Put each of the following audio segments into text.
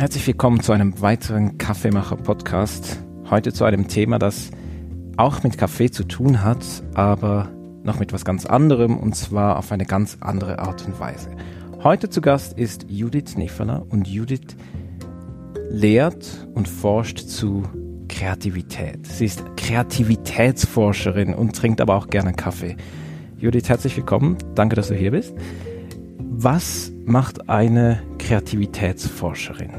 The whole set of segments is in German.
Herzlich willkommen zu einem weiteren Kaffeemacher-Podcast. Heute zu einem Thema, das auch mit Kaffee zu tun hat, aber noch mit was ganz anderem und zwar auf eine ganz andere Art und Weise. Heute zu Gast ist Judith Neferner und Judith lehrt und forscht zu Kreativität. Sie ist Kreativitätsforscherin und trinkt aber auch gerne Kaffee. Judith, herzlich willkommen. Danke, dass du hier bist. Was macht eine Kreativitätsforscherin?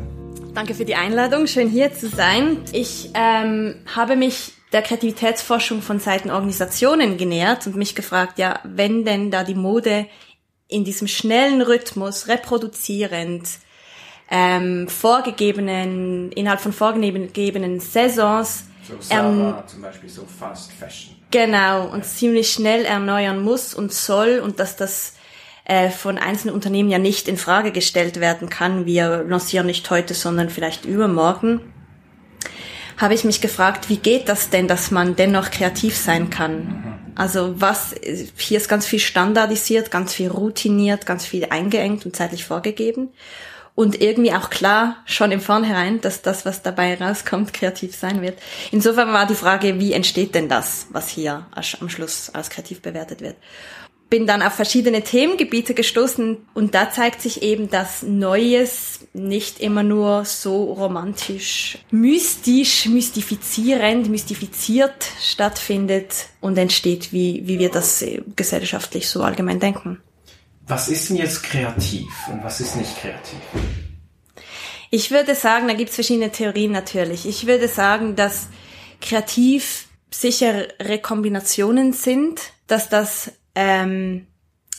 Danke für die Einladung, schön hier zu sein. Ich ähm, habe mich der Kreativitätsforschung von Seiten Organisationen genähert und mich gefragt, ja, wenn denn da die Mode in diesem schnellen Rhythmus, reproduzierend, ähm, vorgegebenen, innerhalb von vorgegebenen Saisons, so Sarah, zum Beispiel so Fast Fashion. Genau, und ja. ziemlich schnell erneuern muss und soll und dass das von einzelnen Unternehmen ja nicht in Frage gestellt werden kann. Wir lancieren nicht heute, sondern vielleicht übermorgen. Habe ich mich gefragt, wie geht das denn, dass man dennoch kreativ sein kann? Also was, hier ist ganz viel standardisiert, ganz viel routiniert, ganz viel eingeengt und zeitlich vorgegeben. Und irgendwie auch klar, schon im Vornherein, dass das, was dabei rauskommt, kreativ sein wird. Insofern war die Frage, wie entsteht denn das, was hier am Schluss als kreativ bewertet wird? Bin dann auf verschiedene Themengebiete gestoßen und da zeigt sich eben, dass Neues nicht immer nur so romantisch, mystisch, mystifizierend, mystifiziert stattfindet und entsteht, wie, wie wir das gesellschaftlich so allgemein denken. Was ist denn jetzt kreativ und was ist nicht kreativ? Ich würde sagen, da gibt es verschiedene Theorien natürlich. Ich würde sagen, dass kreativ sichere Kombinationen sind, dass das ähm,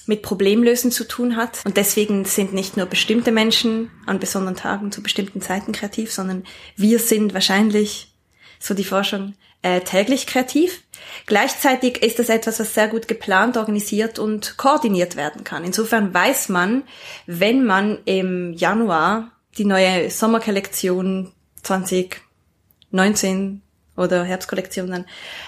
mit Problemlösen zu tun hat. Und deswegen sind nicht nur bestimmte Menschen an besonderen Tagen zu bestimmten Zeiten kreativ, sondern wir sind wahrscheinlich, so die Forschung, äh, täglich kreativ. Gleichzeitig ist das etwas, was sehr gut geplant, organisiert und koordiniert werden kann. Insofern weiß man, wenn man im Januar die neue Sommerkollektion 2019 oder Herbstkollektion dann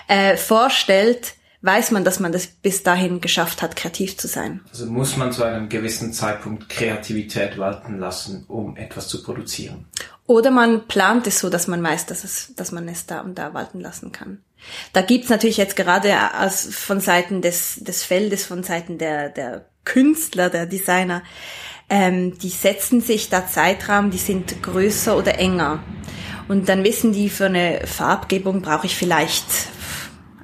äh, vorstellt, weiß man, dass man das bis dahin geschafft hat, kreativ zu sein. Also muss man zu einem gewissen Zeitpunkt Kreativität walten lassen, um etwas zu produzieren. Oder man plant es so, dass man weiß, dass, es, dass man es da und da walten lassen kann. Da gibt's natürlich jetzt gerade aus, von Seiten des, des Feldes, von Seiten der, der Künstler, der Designer, ähm, die setzen sich da Zeitrahmen, die sind größer oder enger. Und dann wissen die, für eine Farbgebung brauche ich vielleicht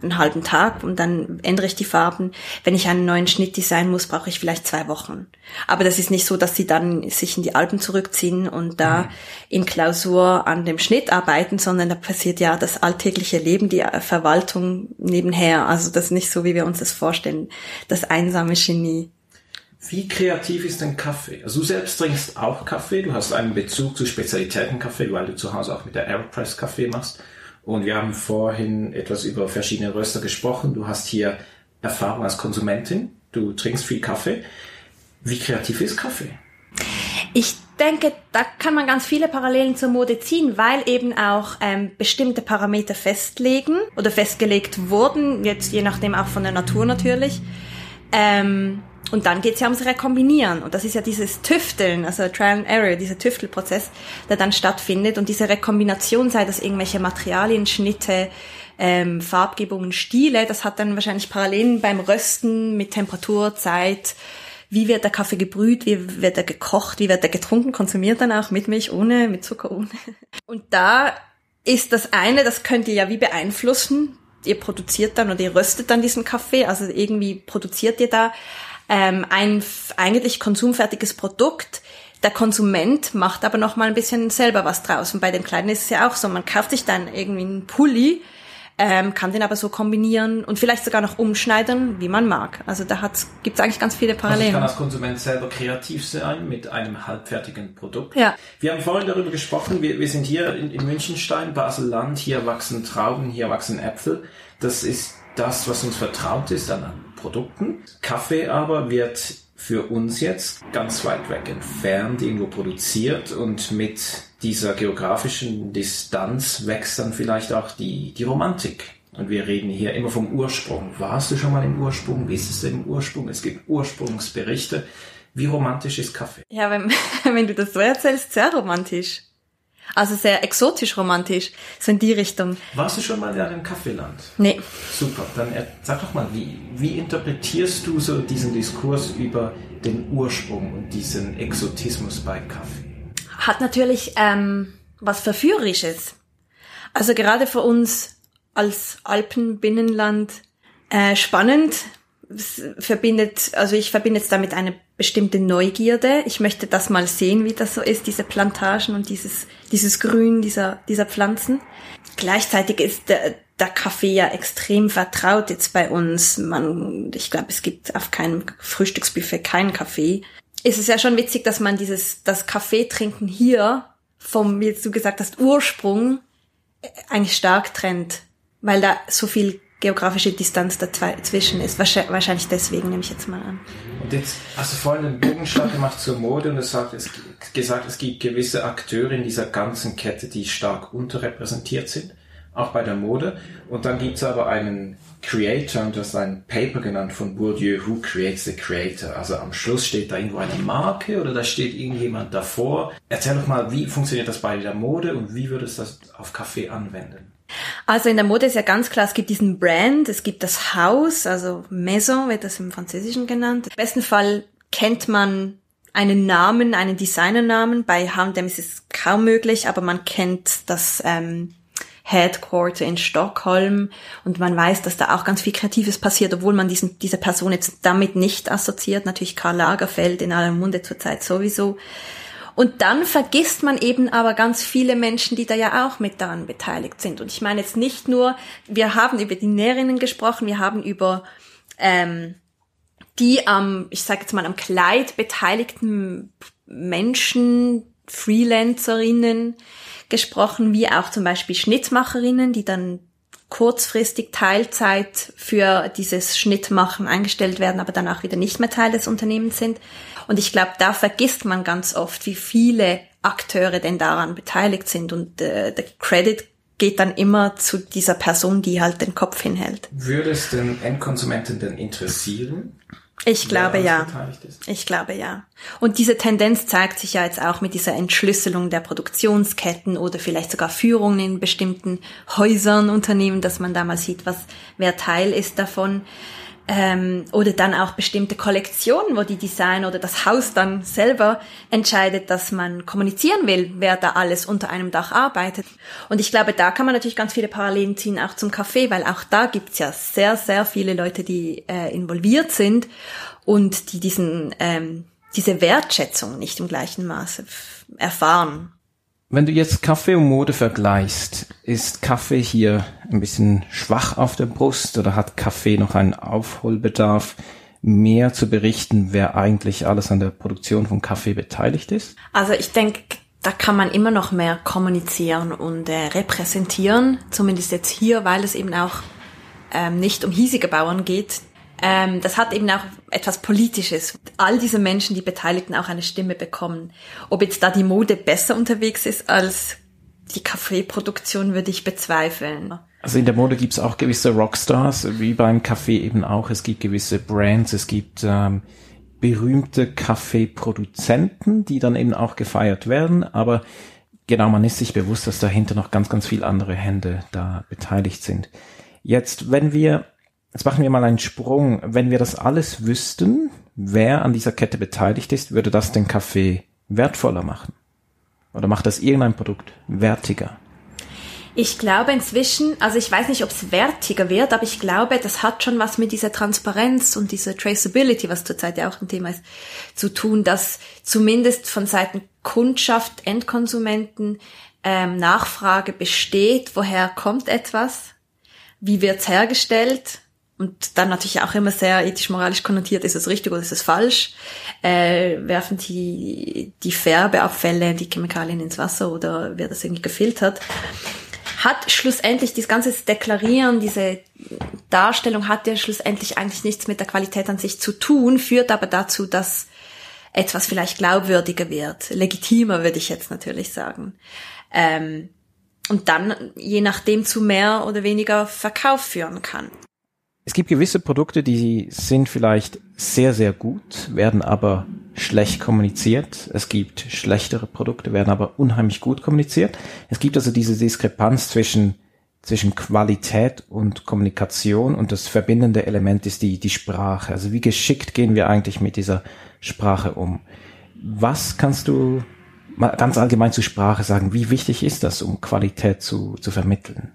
einen halben Tag und dann ändere ich die Farben. Wenn ich einen neuen Schnitt designen muss, brauche ich vielleicht zwei Wochen. Aber das ist nicht so, dass sie dann sich in die Alpen zurückziehen und da mhm. in Klausur an dem Schnitt arbeiten, sondern da passiert ja das alltägliche Leben, die Verwaltung nebenher. Also das ist nicht so, wie wir uns das vorstellen, das einsame Genie. Wie kreativ ist denn Kaffee? Also du selbst trinkst auch Kaffee, du hast einen Bezug zu Spezialitätenkaffee, weil du zu Hause auch mit der Aeropress Kaffee machst. Und wir haben vorhin etwas über verschiedene Röster gesprochen. Du hast hier Erfahrung als Konsumentin. Du trinkst viel Kaffee. Wie kreativ ist Kaffee? Ich denke, da kann man ganz viele Parallelen zur Mode ziehen, weil eben auch ähm, bestimmte Parameter festlegen oder festgelegt wurden, jetzt je nachdem auch von der Natur natürlich. Ähm, und dann geht's ja ums Rekombinieren. Und das ist ja dieses Tüfteln, also Trial and Error, dieser Tüftelprozess, der dann stattfindet. Und diese Rekombination, sei das irgendwelche Materialien, Schnitte, ähm, Farbgebungen, Stile, das hat dann wahrscheinlich Parallelen beim Rösten mit Temperatur, Zeit, wie wird der Kaffee gebrüht, wie wird er gekocht, wie wird er getrunken, konsumiert dann auch mit Milch, ohne, mit Zucker, ohne. Und da ist das eine, das könnt ihr ja wie beeinflussen. Ihr produziert dann oder ihr röstet dann diesen Kaffee, also irgendwie produziert ihr da ähm, ein eigentlich konsumfertiges Produkt. Der Konsument macht aber noch mal ein bisschen selber was draus. Und bei den Kleinen ist es ja auch so, man kauft sich dann irgendwie einen Pulli, ähm, kann den aber so kombinieren und vielleicht sogar noch umschneiden, wie man mag. Also da gibt es eigentlich ganz viele Parallelen. Also ich kann als Konsument selber kreativ sein mit einem halbfertigen Produkt. Ja. Wir haben vorhin darüber gesprochen, wir, wir sind hier in, in Münchenstein, Basel-Land, hier wachsen Trauben, hier wachsen Äpfel. Das ist das, was uns vertraut ist an Produkten. Kaffee aber wird für uns jetzt ganz weit weg entfernt irgendwo produziert und mit dieser geografischen Distanz wächst dann vielleicht auch die, die Romantik. Und wir reden hier immer vom Ursprung. Warst du schon mal im Ursprung? Wie ist es denn im Ursprung? Es gibt Ursprungsberichte. Wie romantisch ist Kaffee? Ja, wenn, wenn du das so erzählst, sehr romantisch. Also sehr exotisch romantisch, so in die Richtung. Warst du schon mal in einem Kaffeeland? Nee. Super, dann sag doch mal, wie, wie interpretierst du so diesen Diskurs über den Ursprung und diesen Exotismus bei Kaffee? Hat natürlich ähm, was Verführerisches. Also gerade für uns als Alpenbinnenland äh, spannend, verbindet, also ich verbinde jetzt damit eine bestimmte Neugierde. Ich möchte das mal sehen, wie das so ist, diese Plantagen und dieses, dieses Grün dieser, dieser Pflanzen. Gleichzeitig ist der, der Kaffee ja extrem vertraut jetzt bei uns. Man, ich glaube, es gibt auf keinem Frühstücksbuffet keinen Kaffee. Es ist ja schon witzig, dass man dieses, das Kaffee trinken hier vom, wie du gesagt hast, Ursprung äh, eigentlich stark trennt, weil da so viel geografische Distanz dazwischen ist. Wahrscheinlich deswegen nehme ich jetzt mal an. Und jetzt hast du vorhin einen Bogenschlag gemacht zur Mode und es hat es gesagt, es gibt gewisse Akteure in dieser ganzen Kette, die stark unterrepräsentiert sind, auch bei der Mode. Und dann gibt es aber einen Creator, und du hast ein Paper genannt von Bourdieu, Who Creates the Creator? Also am Schluss steht da irgendwo eine Marke oder da steht irgendjemand davor. Erzähl doch mal, wie funktioniert das bei der Mode und wie würdest du das auf Kaffee anwenden? Also in der Mode ist ja ganz klar, es gibt diesen Brand, es gibt das Haus, also Maison wird das im Französischen genannt. Im besten Fall kennt man einen Namen, einen Designernamen. Bei H&M ist es kaum möglich, aber man kennt das ähm, Headquarter in Stockholm und man weiß, dass da auch ganz viel Kreatives passiert, obwohl man diesen, diese Person jetzt damit nicht assoziiert. Natürlich Karl Lagerfeld in aller Munde zurzeit sowieso. Und dann vergisst man eben aber ganz viele Menschen, die da ja auch mit daran beteiligt sind. Und ich meine jetzt nicht nur, wir haben über die Näherinnen gesprochen, wir haben über ähm, die am, ich sage jetzt mal, am Kleid beteiligten Menschen, Freelancerinnen gesprochen, wie auch zum Beispiel Schnittmacherinnen, die dann kurzfristig Teilzeit für dieses Schnittmachen eingestellt werden, aber dann auch wieder nicht mehr Teil des Unternehmens sind. Und ich glaube, da vergisst man ganz oft, wie viele Akteure denn daran beteiligt sind und äh, der Credit geht dann immer zu dieser Person, die halt den Kopf hinhält. Würde es den Endkonsumenten denn interessieren? Ich glaube ja. Ich glaube ja. Und diese Tendenz zeigt sich ja jetzt auch mit dieser Entschlüsselung der Produktionsketten oder vielleicht sogar Führungen in bestimmten Häusern, Unternehmen, dass man da mal sieht, was wer Teil ist davon ähm, oder dann auch bestimmte Kollektionen, wo die Design oder das Haus dann selber entscheidet, dass man kommunizieren will, wer da alles unter einem Dach arbeitet. Und ich glaube, da kann man natürlich ganz viele Parallelen ziehen, auch zum Café, weil auch da gibt's ja sehr, sehr viele Leute, die äh, involviert sind und die diesen, ähm, diese Wertschätzung nicht im gleichen Maße erfahren. Wenn du jetzt Kaffee und Mode vergleichst, ist Kaffee hier ein bisschen schwach auf der Brust oder hat Kaffee noch einen Aufholbedarf, mehr zu berichten, wer eigentlich alles an der Produktion von Kaffee beteiligt ist? Also ich denke, da kann man immer noch mehr kommunizieren und äh, repräsentieren, zumindest jetzt hier, weil es eben auch ähm, nicht um hiesige Bauern geht, ähm, das hat eben auch etwas Politisches. All diese Menschen, die Beteiligten, auch eine Stimme bekommen. Ob jetzt da die Mode besser unterwegs ist als die Kaffeeproduktion, würde ich bezweifeln. Also in der Mode gibt's auch gewisse Rockstars, wie beim Kaffee eben auch. Es gibt gewisse Brands, es gibt ähm, berühmte Kaffeeproduzenten, die dann eben auch gefeiert werden. Aber genau, man ist sich bewusst, dass dahinter noch ganz, ganz viele andere Hände da beteiligt sind. Jetzt, wenn wir Jetzt machen wir mal einen Sprung. Wenn wir das alles wüssten, wer an dieser Kette beteiligt ist, würde das den Kaffee wertvoller machen? Oder macht das irgendein Produkt wertiger? Ich glaube inzwischen, also ich weiß nicht, ob es wertiger wird, aber ich glaube, das hat schon was mit dieser Transparenz und dieser Traceability, was zurzeit ja auch ein Thema ist, zu tun, dass zumindest von Seiten Kundschaft, Endkonsumenten ähm, Nachfrage besteht, woher kommt etwas, wie wird's hergestellt und dann natürlich auch immer sehr ethisch-moralisch konnotiert, ist es richtig oder ist es falsch? Äh, werfen die, die Färbeabfälle, die Chemikalien ins Wasser oder wird das irgendwie gefiltert? Hat schlussendlich das ganze Deklarieren, diese Darstellung hat ja schlussendlich eigentlich nichts mit der Qualität an sich zu tun, führt aber dazu, dass etwas vielleicht glaubwürdiger wird, legitimer würde ich jetzt natürlich sagen. Ähm, und dann je nachdem zu mehr oder weniger Verkauf führen kann. Es gibt gewisse Produkte, die sind vielleicht sehr, sehr gut, werden aber schlecht kommuniziert. Es gibt schlechtere Produkte, werden aber unheimlich gut kommuniziert. Es gibt also diese Diskrepanz zwischen zwischen Qualität und Kommunikation und das verbindende Element ist die, die Sprache. Also wie geschickt gehen wir eigentlich mit dieser Sprache um? Was kannst du mal ganz allgemein zur Sprache sagen? Wie wichtig ist das, um Qualität zu, zu vermitteln?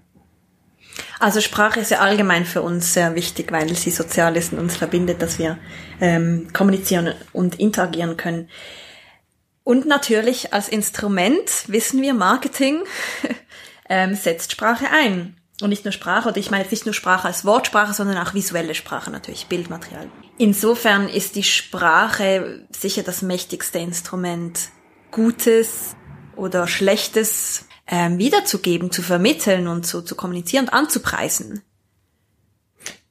Also Sprache ist ja allgemein für uns sehr wichtig, weil sie sozial ist und uns verbindet, dass wir ähm, kommunizieren und interagieren können. Und natürlich als Instrument wissen wir, Marketing ähm, setzt Sprache ein. Und nicht nur Sprache, oder ich meine jetzt nicht nur Sprache als Wortsprache, sondern auch visuelle Sprache natürlich, Bildmaterial. Insofern ist die Sprache sicher das mächtigste Instrument, Gutes oder Schlechtes ähm, wiederzugeben, zu vermitteln und so zu kommunizieren und anzupreisen.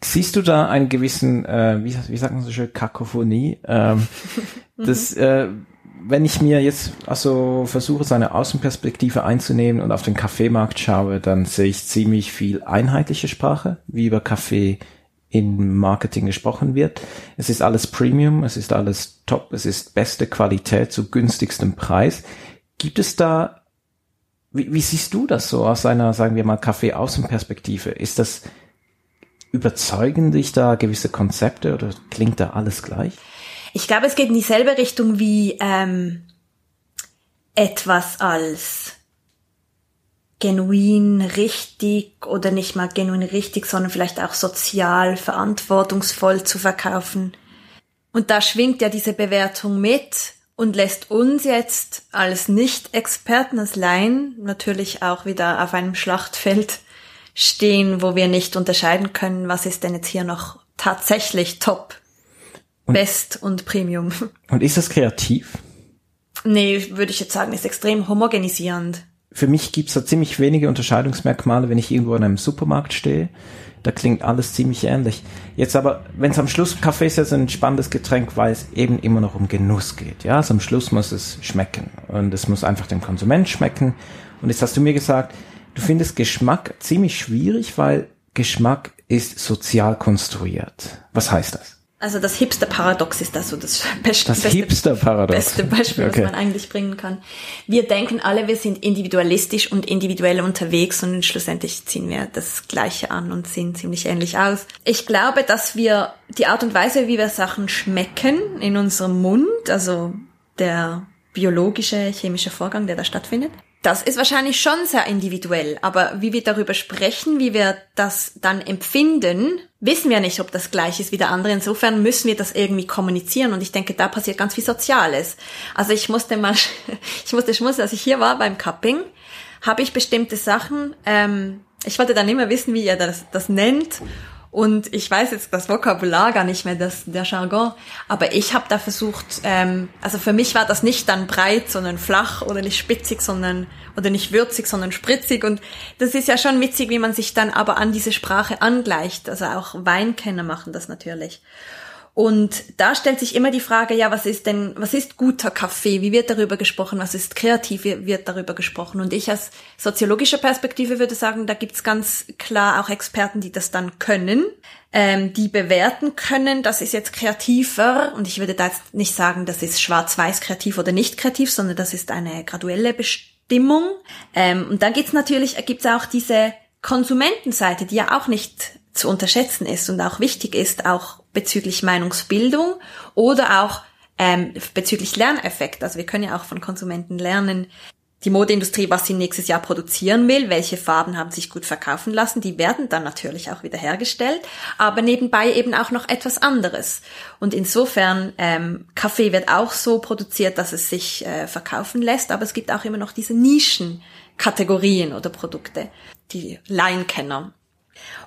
Siehst du da einen gewissen, äh, wie, wie sagt man so schön, Kakophonie? Ähm, das, äh, wenn ich mir jetzt also versuche, seine Außenperspektive einzunehmen und auf den Kaffeemarkt schaue, dann sehe ich ziemlich viel einheitliche Sprache, wie über Kaffee in Marketing gesprochen wird. Es ist alles Premium, es ist alles top, es ist beste Qualität zu günstigstem Preis. Gibt es da wie, wie siehst du das so aus einer, sagen wir mal, Kaffee-Außenperspektive? Ist das, überzeugen dich da gewisse Konzepte oder klingt da alles gleich? Ich glaube, es geht in dieselbe Richtung wie ähm, etwas als genuin richtig oder nicht mal genuin richtig, sondern vielleicht auch sozial verantwortungsvoll zu verkaufen. Und da schwingt ja diese Bewertung mit und lässt uns jetzt als Nicht-Experten, als Laien natürlich auch wieder auf einem Schlachtfeld stehen, wo wir nicht unterscheiden können, was ist denn jetzt hier noch tatsächlich top, und, best und Premium. Und ist das kreativ? Nee, würde ich jetzt sagen, ist extrem homogenisierend. Für mich gibt's da ziemlich wenige Unterscheidungsmerkmale, wenn ich irgendwo in einem Supermarkt stehe da klingt alles ziemlich ähnlich. Jetzt aber, wenn es am Schluss, Kaffee ist ja so ein spannendes Getränk, weil es eben immer noch um Genuss geht. Ja, also am Schluss muss es schmecken. Und es muss einfach dem Konsument schmecken. Und jetzt hast du mir gesagt, du findest Geschmack ziemlich schwierig, weil Geschmack ist sozial konstruiert. Was heißt das? Also das Hipster-Paradox ist das so das beste, das Hipster-Paradox. beste Beispiel, okay. was man eigentlich bringen kann. Wir denken alle, wir sind individualistisch und individuell unterwegs und schlussendlich ziehen wir das Gleiche an und sehen ziemlich ähnlich aus. Ich glaube, dass wir die Art und Weise, wie wir Sachen schmecken in unserem Mund, also der biologische, chemische Vorgang, der da stattfindet, das ist wahrscheinlich schon sehr individuell, aber wie wir darüber sprechen, wie wir das dann empfinden, wissen wir nicht, ob das gleich ist wie der andere. Insofern müssen wir das irgendwie kommunizieren und ich denke, da passiert ganz viel Soziales. Also ich musste mal, ich musste schmunzeln, als ich hier war beim Cupping, habe ich bestimmte Sachen, ähm, ich wollte dann immer wissen, wie ihr das, das nennt und ich weiß jetzt das Vokabular gar nicht mehr, das, der Jargon, aber ich habe da versucht, ähm, also für mich war das nicht dann breit, sondern flach oder nicht spitzig, sondern oder nicht würzig, sondern spritzig. Und das ist ja schon witzig, wie man sich dann aber an diese Sprache angleicht. Also auch Weinkenner machen das natürlich. Und da stellt sich immer die Frage, ja, was ist denn, was ist guter Kaffee? Wie wird darüber gesprochen? Was ist kreativ? Wie wird darüber gesprochen? Und ich als soziologische Perspektive würde sagen, da gibt's ganz klar auch Experten, die das dann können, ähm, die bewerten können, das ist jetzt kreativer. Und ich würde da jetzt nicht sagen, das ist schwarz-weiß kreativ oder nicht kreativ, sondern das ist eine graduelle Bestimmung. Ähm, und dann gibt's natürlich, gibt's auch diese Konsumentenseite, die ja auch nicht zu unterschätzen ist und auch wichtig ist, auch bezüglich Meinungsbildung oder auch ähm, bezüglich Lerneffekt. Also wir können ja auch von Konsumenten lernen, die Modeindustrie, was sie nächstes Jahr produzieren will, welche Farben haben sich gut verkaufen lassen, die werden dann natürlich auch wieder hergestellt, aber nebenbei eben auch noch etwas anderes. Und insofern, ähm, Kaffee wird auch so produziert, dass es sich äh, verkaufen lässt, aber es gibt auch immer noch diese Nischenkategorien oder Produkte, die Laienkenner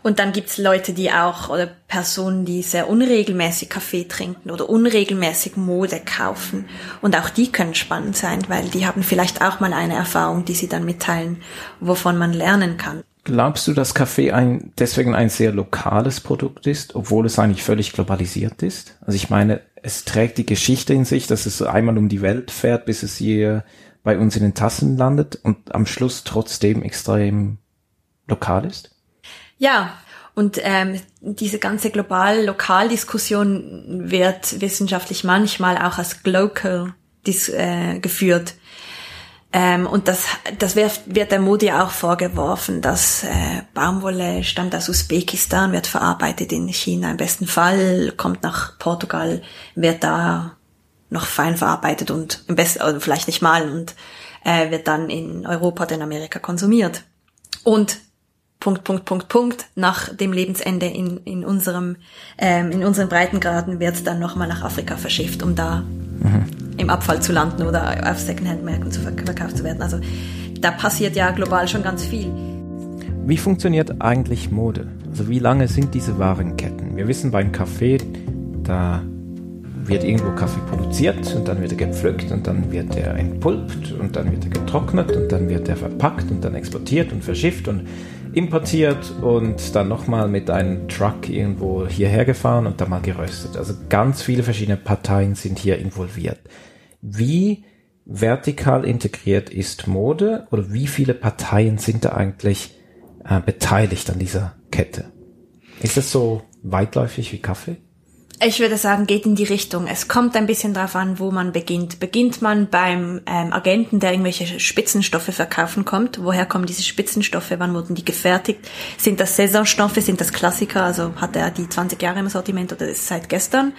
und dann gibt's Leute, die auch, oder Personen, die sehr unregelmäßig Kaffee trinken oder unregelmäßig Mode kaufen. Und auch die können spannend sein, weil die haben vielleicht auch mal eine Erfahrung, die sie dann mitteilen, wovon man lernen kann. Glaubst du, dass Kaffee ein, deswegen ein sehr lokales Produkt ist, obwohl es eigentlich völlig globalisiert ist? Also ich meine, es trägt die Geschichte in sich, dass es einmal um die Welt fährt, bis es hier bei uns in den Tassen landet und am Schluss trotzdem extrem lokal ist? Ja, Und ähm, diese ganze global-lokal-Diskussion wird wissenschaftlich manchmal auch als Glocal äh, geführt. Ähm, und das, das wird, wird der Mode auch vorgeworfen, dass äh, Baumwolle stammt aus Usbekistan, wird verarbeitet in China im besten Fall, kommt nach Portugal, wird da noch fein verarbeitet und im besten, also vielleicht nicht mal und äh, wird dann in Europa oder in Amerika konsumiert. Und Punkt, Punkt, Punkt, Punkt. Nach dem Lebensende in, in unserem, ähm, in unseren Breitengraden wird dann nochmal nach Afrika verschifft, um da mhm. im Abfall zu landen oder auf Secondhand-Märkten zu verkauft zu werden. Also da passiert ja global schon ganz viel. Wie funktioniert eigentlich Mode? Also wie lange sind diese Warenketten? Wir wissen beim Kaffee, da wird irgendwo Kaffee produziert und dann wird er gepflückt und dann wird er entpulpt und dann wird er getrocknet und dann wird er verpackt und dann exportiert und verschifft und importiert und dann nochmal mit einem Truck irgendwo hierher gefahren und dann mal geröstet. Also ganz viele verschiedene Parteien sind hier involviert. Wie vertikal integriert ist Mode oder wie viele Parteien sind da eigentlich äh, beteiligt an dieser Kette? Ist es so weitläufig wie Kaffee? Ich würde sagen, geht in die Richtung. Es kommt ein bisschen darauf an, wo man beginnt. Beginnt man beim ähm, Agenten, der irgendwelche Spitzenstoffe verkaufen kommt? Woher kommen diese Spitzenstoffe? Wann wurden die gefertigt? Sind das Saisonstoffe? Sind das Klassiker? Also hat er die 20 Jahre im Sortiment oder ist es seit gestern?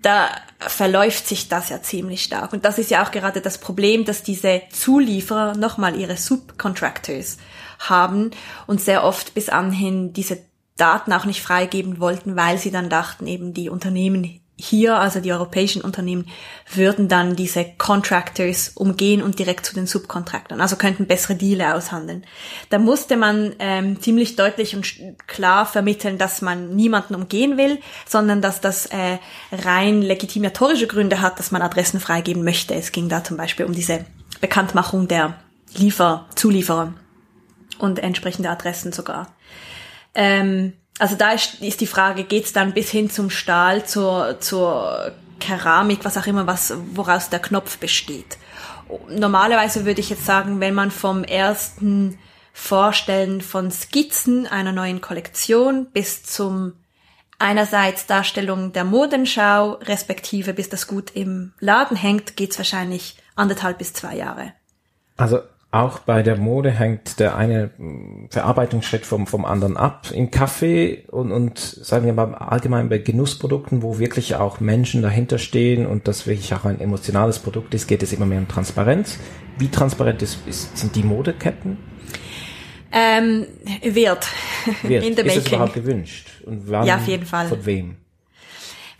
Da verläuft sich das ja ziemlich stark. Und das ist ja auch gerade das Problem, dass diese Zulieferer nochmal ihre Subcontractors haben und sehr oft bis anhin diese Daten auch nicht freigeben wollten, weil sie dann dachten, eben die Unternehmen hier, also die europäischen Unternehmen, würden dann diese Contractors umgehen und direkt zu den Subcontractors, also könnten bessere Deale aushandeln. Da musste man ähm, ziemlich deutlich und klar vermitteln, dass man niemanden umgehen will, sondern dass das äh, rein legitimatorische Gründe hat, dass man Adressen freigeben möchte. Es ging da zum Beispiel um diese Bekanntmachung der Liefer, Zulieferer und entsprechende Adressen sogar. Ähm, also da ist, ist die Frage, geht's dann bis hin zum Stahl, zur, zur Keramik, was auch immer, was, woraus der Knopf besteht. Normalerweise würde ich jetzt sagen, wenn man vom ersten Vorstellen von Skizzen einer neuen Kollektion bis zum einerseits Darstellung der Modenschau, respektive bis das gut im Laden hängt, geht's wahrscheinlich anderthalb bis zwei Jahre. Also auch bei der Mode hängt der eine hm, Verarbeitungsschritt vom, vom anderen ab. Im Kaffee und, und sagen wir mal allgemein bei Genussprodukten, wo wirklich auch Menschen dahinter stehen und das wirklich auch ein emotionales Produkt ist, geht es immer mehr um Transparenz. Wie transparent ist, ist, sind die Modeketten? Ähm, wird. wird. In the ist making. es überhaupt gewünscht? Und wann, ja, auf jeden Fall. Von wem?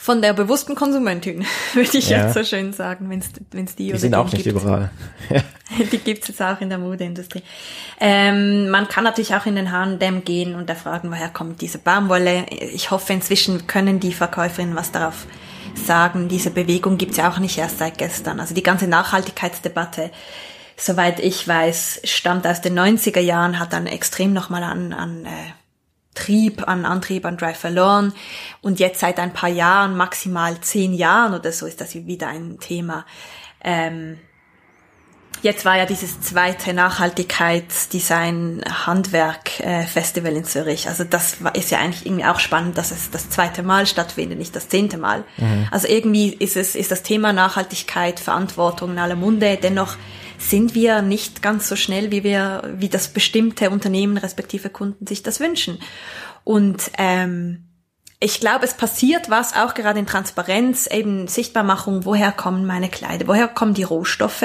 Von der bewussten Konsumentin, würde ich ja. jetzt so schön sagen, wenn es die, die oder sind auch nicht gibt. überall. die gibt's jetzt auch in der Modeindustrie. Ähm, man kann natürlich auch in den H&M gehen und da fragen, woher kommt diese Baumwolle. Ich hoffe, inzwischen können die Verkäuferinnen was darauf sagen. Diese Bewegung gibt's ja auch nicht erst seit gestern. Also die ganze Nachhaltigkeitsdebatte soweit ich weiß, stammt aus den 90er Jahren, hat dann extrem nochmal an, an äh, Trieb, an Antrieb, an Drive verloren. Und jetzt seit ein paar Jahren, maximal zehn Jahren oder so, ist das wieder ein Thema. Ähm, jetzt war ja dieses zweite Nachhaltigkeitsdesign Handwerk äh, Festival in Zürich. Also das ist ja eigentlich irgendwie auch spannend, dass es das zweite Mal stattfindet, nicht das zehnte Mal. Mhm. Also irgendwie ist es, ist das Thema Nachhaltigkeit, Verantwortung in aller Munde, dennoch sind wir nicht ganz so schnell, wie wir, wie das bestimmte Unternehmen respektive Kunden sich das wünschen. Und ähm, ich glaube, es passiert was auch gerade in Transparenz, eben Sichtbarmachung, woher kommen meine Kleider, woher kommen die Rohstoffe?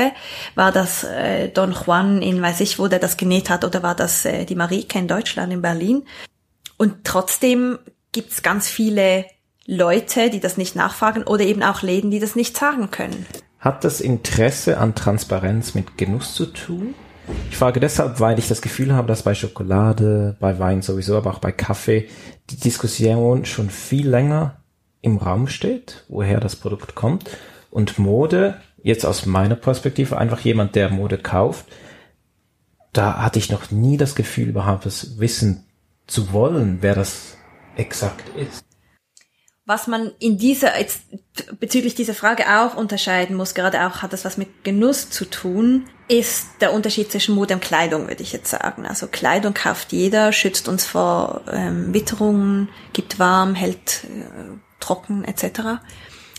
War das äh, Don Juan in weiß ich wo, der das genäht hat, oder war das äh, die Marike in Deutschland, in Berlin? Und trotzdem gibt's ganz viele Leute, die das nicht nachfragen oder eben auch Läden, die das nicht sagen können. Hat das Interesse an Transparenz mit Genuss zu tun? Ich frage deshalb, weil ich das Gefühl habe, dass bei Schokolade, bei Wein sowieso, aber auch bei Kaffee die Diskussion schon viel länger im Raum steht, woher das Produkt kommt. Und Mode, jetzt aus meiner Perspektive, einfach jemand, der Mode kauft, da hatte ich noch nie das Gefühl, überhaupt das wissen zu wollen, wer das exakt ist. Was man in dieser, jetzt bezüglich dieser Frage auch unterscheiden muss, gerade auch hat das was mit Genuss zu tun, ist der Unterschied zwischen Mode und Kleidung, würde ich jetzt sagen. Also Kleidung kauft jeder, schützt uns vor ähm, Witterungen, gibt warm, hält äh, trocken etc.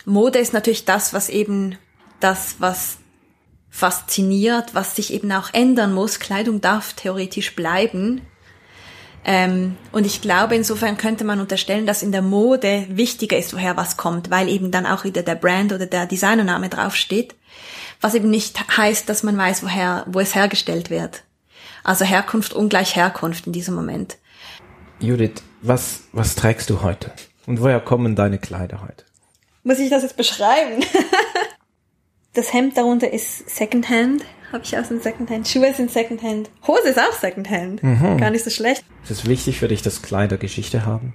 Mode ist natürlich das, was eben das, was fasziniert, was sich eben auch ändern muss. Kleidung darf theoretisch bleiben, ähm, und ich glaube, insofern könnte man unterstellen, dass in der Mode wichtiger ist, woher was kommt, weil eben dann auch wieder der Brand oder der Designername draufsteht. Was eben nicht heißt, dass man weiß, woher, wo es hergestellt wird. Also Herkunft ungleich Herkunft in diesem Moment. Judith, was, was trägst du heute? Und woher kommen deine Kleider heute? Muss ich das jetzt beschreiben? das Hemd darunter ist Secondhand habe ich aus dem Secondhand. Schuhe sind Secondhand. Hose ist auch Secondhand. Mhm. Gar nicht so schlecht. Ist es wichtig für dich, dass Kleider Geschichte haben?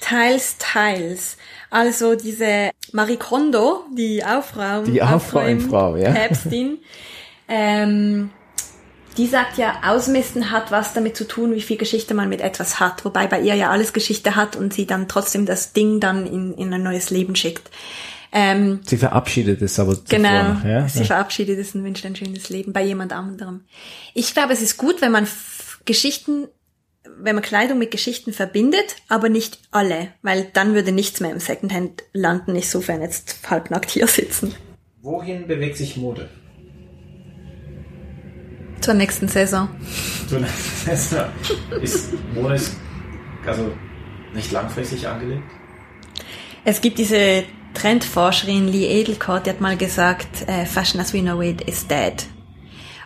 Teils, teils. Also diese Marie Kondo, die Aufraum, die Aufräumfrau, ja. Päpstin, ähm, die sagt ja, Ausmisten hat was damit zu tun, wie viel Geschichte man mit etwas hat. Wobei bei ihr ja alles Geschichte hat und sie dann trotzdem das Ding dann in, in ein neues Leben schickt. Ähm, sie verabschiedet es aber Genau, noch, ja? sie verabschiedet es und wünscht ein schönes Leben bei jemand anderem. Ich glaube, es ist gut, wenn man Geschichten, wenn man Kleidung mit Geschichten verbindet, aber nicht alle, weil dann würde nichts mehr im Secondhand landen, insofern jetzt halbnackt hier sitzen. Wohin bewegt sich Mode? Zur nächsten Saison. Zur nächsten Saison. Ist Mode also nicht langfristig angelegt? Es gibt diese Trendforscherin Lee Edelkort, die hat mal gesagt, äh, Fashion as we know it is dead.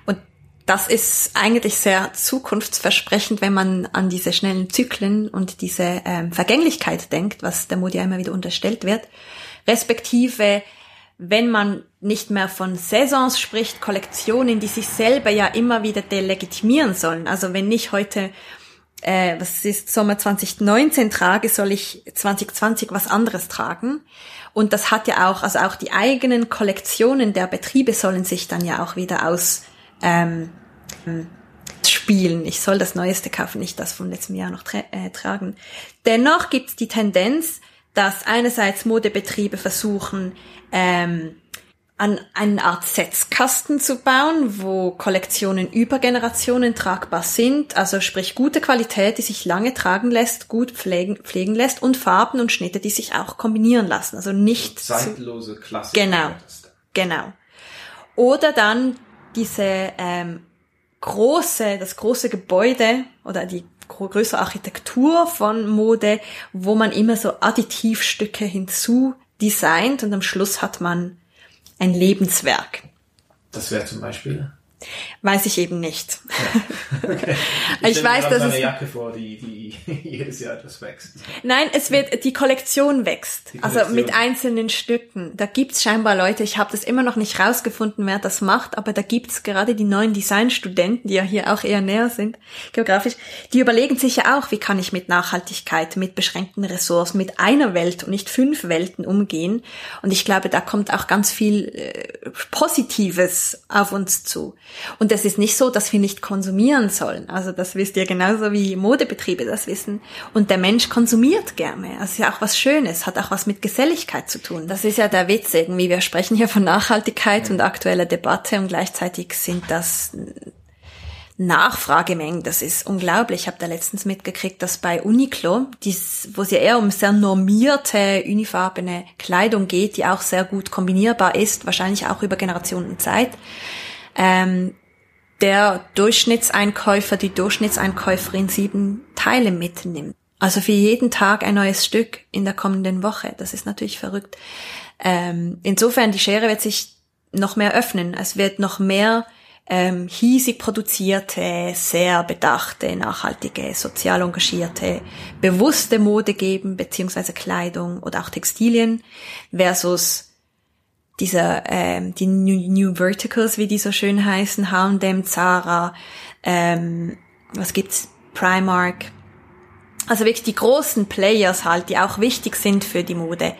Und das ist eigentlich sehr zukunftsversprechend, wenn man an diese schnellen Zyklen und diese ähm, Vergänglichkeit denkt, was der Mode ja immer wieder unterstellt wird. Respektive, wenn man nicht mehr von Saisons spricht, Kollektionen, die sich selber ja immer wieder delegitimieren sollen. Also wenn ich heute äh, was ist Sommer 2019 trage, soll ich 2020 was anderes tragen. Und das hat ja auch, also auch die eigenen Kollektionen der Betriebe sollen sich dann ja auch wieder aus ähm, spielen. Ich soll das Neueste kaufen, nicht das von letztem Jahr noch tra äh, tragen. Dennoch gibt es die Tendenz, dass einerseits Modebetriebe versuchen, ähm, an eine Art Setzkasten zu bauen, wo Kollektionen über Generationen tragbar sind, also sprich gute Qualität, die sich lange tragen lässt, gut pflegen, pflegen lässt und Farben und Schnitte, die sich auch kombinieren lassen, also nicht zeitlose Klassik. Genau, genau. Oder dann diese ähm, große, das große Gebäude oder die größere Architektur von Mode, wo man immer so Additivstücke hinzu designt und am Schluss hat man ein Lebenswerk. Das wäre zum Beispiel? Weiß ich eben nicht. Ja. Okay. Ich, ich weiß, dass es eine Jacke vor, die, die jedes Jahr etwas wächst. Nein, es wird die Kollektion wächst. Die Kollektion. Also mit einzelnen Stücken. Da gibt's scheinbar Leute. Ich habe das immer noch nicht rausgefunden, wer das macht, aber da gibt's gerade die neuen Designstudenten, die ja hier auch eher näher sind geografisch. Die überlegen sich ja auch, wie kann ich mit Nachhaltigkeit, mit beschränkten Ressourcen, mit einer Welt und nicht fünf Welten umgehen. Und ich glaube, da kommt auch ganz viel äh, Positives auf uns zu. Und es ist nicht so, dass wir nicht konsumieren sollen. Also das wisst ihr genauso wie Modebetriebe das wissen. Und der Mensch konsumiert gerne. Das ist ja auch was Schönes, hat auch was mit Geselligkeit zu tun. Das ist ja der Witz irgendwie. Wir sprechen hier von Nachhaltigkeit und aktueller Debatte und gleichzeitig sind das Nachfragemengen, das ist unglaublich. Ich habe da letztens mitgekriegt, dass bei Uniqlo, dies, wo es ja eher um sehr normierte, unifarbene Kleidung geht, die auch sehr gut kombinierbar ist, wahrscheinlich auch über Generationen Zeit, ähm, der Durchschnittseinkäufer, die Durchschnittseinkäuferin sieben Teile mitnimmt. Also für jeden Tag ein neues Stück in der kommenden Woche. Das ist natürlich verrückt. Ähm, insofern, die Schere wird sich noch mehr öffnen. Es wird noch mehr ähm, hiesig produzierte, sehr bedachte, nachhaltige, sozial engagierte, bewusste Mode geben, beziehungsweise Kleidung oder auch Textilien versus dieser, ähm, die New, New Verticals, wie die so schön heißen, H&M, Zara, ähm, was gibt's, Primark. Also wirklich die großen Players halt, die auch wichtig sind für die Mode,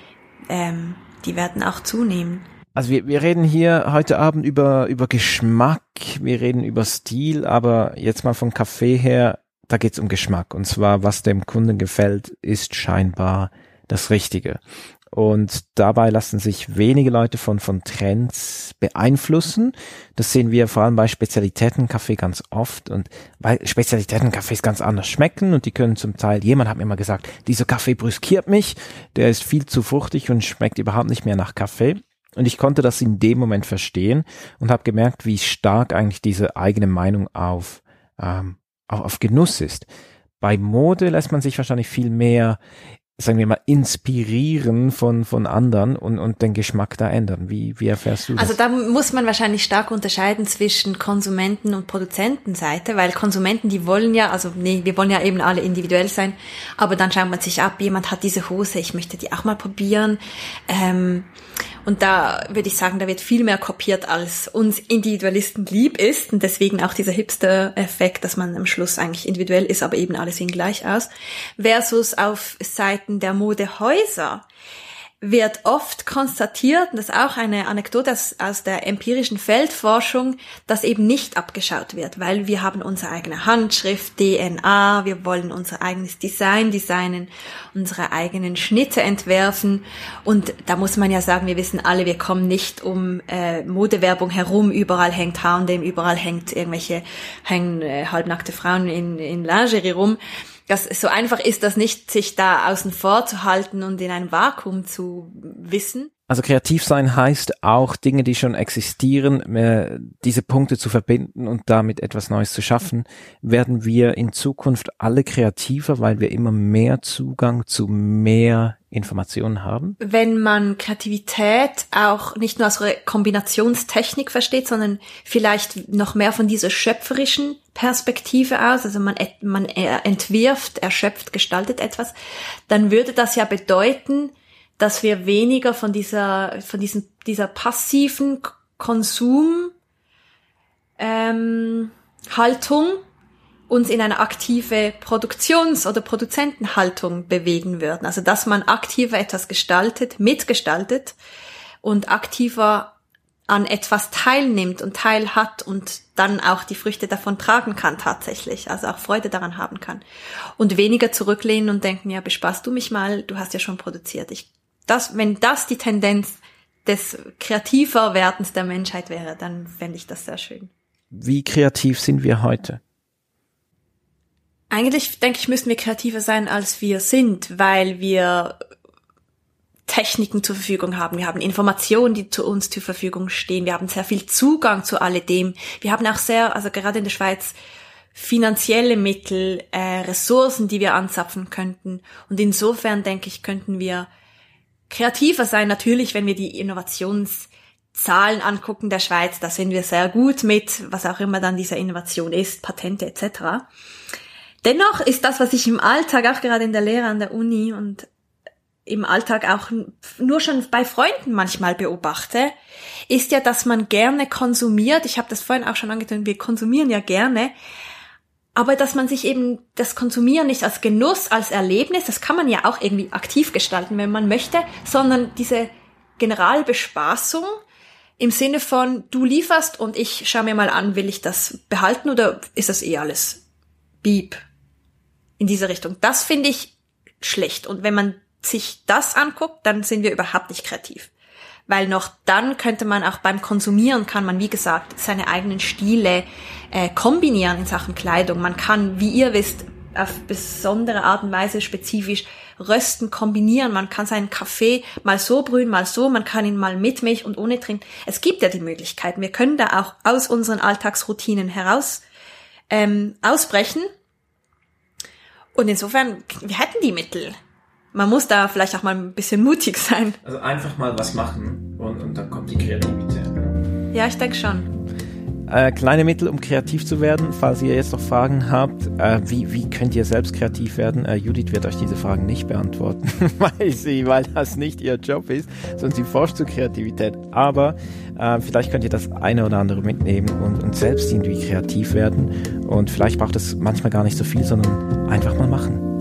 ähm, die werden auch zunehmen. Also wir, wir reden hier heute Abend über, über Geschmack, wir reden über Stil, aber jetzt mal vom Kaffee her, da geht's um Geschmack. Und zwar, was dem Kunden gefällt, ist scheinbar das Richtige. Und dabei lassen sich wenige Leute von, von Trends beeinflussen. Das sehen wir vor allem bei Spezialitätenkaffee ganz oft. Und weil Spezialitätencafés ganz anders schmecken und die können zum Teil, jemand hat mir mal gesagt, dieser Kaffee brüskiert mich, der ist viel zu fruchtig und schmeckt überhaupt nicht mehr nach Kaffee. Und ich konnte das in dem Moment verstehen und habe gemerkt, wie stark eigentlich diese eigene Meinung auf, ähm, auf, auf Genuss ist. Bei Mode lässt man sich wahrscheinlich viel mehr sagen wir mal, inspirieren von, von anderen und, und den Geschmack da ändern. Wie, wie erfährst du das? Also da muss man wahrscheinlich stark unterscheiden zwischen Konsumenten- und Produzentenseite, weil Konsumenten, die wollen ja, also nee, wir wollen ja eben alle individuell sein, aber dann schaut man sich ab, jemand hat diese Hose, ich möchte die auch mal probieren. Ähm, und da würde ich sagen, da wird viel mehr kopiert, als uns Individualisten lieb ist. Und deswegen auch dieser Hipster-Effekt, dass man am Schluss eigentlich individuell ist, aber eben alle sehen gleich aus. Versus auf Seiten der Modehäuser wird oft konstatiert, und das ist auch eine Anekdote aus, aus, der empirischen Feldforschung, dass eben nicht abgeschaut wird, weil wir haben unsere eigene Handschrift, DNA, wir wollen unser eigenes Design designen, unsere eigenen Schnitte entwerfen. Und da muss man ja sagen, wir wissen alle, wir kommen nicht um äh, Modewerbung herum, überall hängt H&M, überall hängt irgendwelche, hängen äh, halbnackte Frauen in, in Lingerie rum das so einfach ist das nicht, sich da außen vor zu halten und in einem Vakuum zu wissen. Also kreativ sein heißt auch Dinge, die schon existieren, diese Punkte zu verbinden und damit etwas Neues zu schaffen. Werden wir in Zukunft alle kreativer, weil wir immer mehr Zugang zu mehr Informationen haben? Wenn man Kreativität auch nicht nur als Kombinationstechnik versteht, sondern vielleicht noch mehr von dieser schöpferischen Perspektive aus, also man, man entwirft, erschöpft, gestaltet etwas, dann würde das ja bedeuten, dass wir weniger von dieser, von diesem, dieser passiven Konsum, ähm, Haltung uns in eine aktive Produktions- oder Produzentenhaltung bewegen würden. Also dass man aktiver etwas gestaltet, mitgestaltet und aktiver an etwas teilnimmt und teilhat und dann auch die Früchte davon tragen kann tatsächlich, also auch Freude daran haben kann und weniger zurücklehnen und denken, ja, bespaßt du mich mal, du hast ja schon produziert. Ich das, wenn das die Tendenz des kreativer Werdens der Menschheit wäre, dann fände ich das sehr schön. Wie kreativ sind wir heute? Eigentlich denke ich, müssten wir kreativer sein, als wir sind, weil wir Techniken zur Verfügung haben. Wir haben Informationen, die zu uns zur Verfügung stehen. Wir haben sehr viel Zugang zu alledem. Wir haben auch sehr, also gerade in der Schweiz, finanzielle Mittel, äh, Ressourcen, die wir anzapfen könnten. Und insofern denke ich, könnten wir kreativer sein. Natürlich, wenn wir die Innovationszahlen angucken der Schweiz, da sind wir sehr gut mit, was auch immer dann diese Innovation ist, Patente etc. Dennoch ist das, was ich im Alltag, auch gerade in der Lehre an der Uni und im Alltag auch nur schon bei Freunden manchmal beobachte, ist ja, dass man gerne konsumiert. Ich habe das vorhin auch schon angetönt, wir konsumieren ja gerne, aber dass man sich eben das Konsumieren nicht als Genuss, als Erlebnis, das kann man ja auch irgendwie aktiv gestalten, wenn man möchte, sondern diese Generalbespaßung im Sinne von, du lieferst und ich schaue mir mal an, will ich das behalten oder ist das eh alles Beep in diese Richtung. Das finde ich schlecht. Und wenn man sich das anguckt, dann sind wir überhaupt nicht kreativ weil noch dann könnte man auch beim Konsumieren kann man, wie gesagt, seine eigenen Stile äh, kombinieren in Sachen Kleidung. Man kann, wie ihr wisst, auf besondere Art und Weise spezifisch rösten, kombinieren. Man kann seinen Kaffee mal so brühen, mal so. Man kann ihn mal mit Milch und ohne trinken. Es gibt ja die Möglichkeiten. Wir können da auch aus unseren Alltagsroutinen heraus ähm, ausbrechen. Und insofern, wir hätten die Mittel man muss da vielleicht auch mal ein bisschen mutig sein. Also einfach mal was machen und, und dann kommt die Kreativität. Ja, ich denke schon. Äh, kleine Mittel, um kreativ zu werden, falls ihr jetzt noch Fragen habt. Äh, wie, wie könnt ihr selbst kreativ werden? Äh, Judith wird euch diese Fragen nicht beantworten, weil sie, weil das nicht ihr Job ist, sondern sie forscht zur Kreativität. Aber äh, vielleicht könnt ihr das eine oder andere mitnehmen und, und selbst irgendwie kreativ werden. Und vielleicht braucht es manchmal gar nicht so viel, sondern einfach mal machen.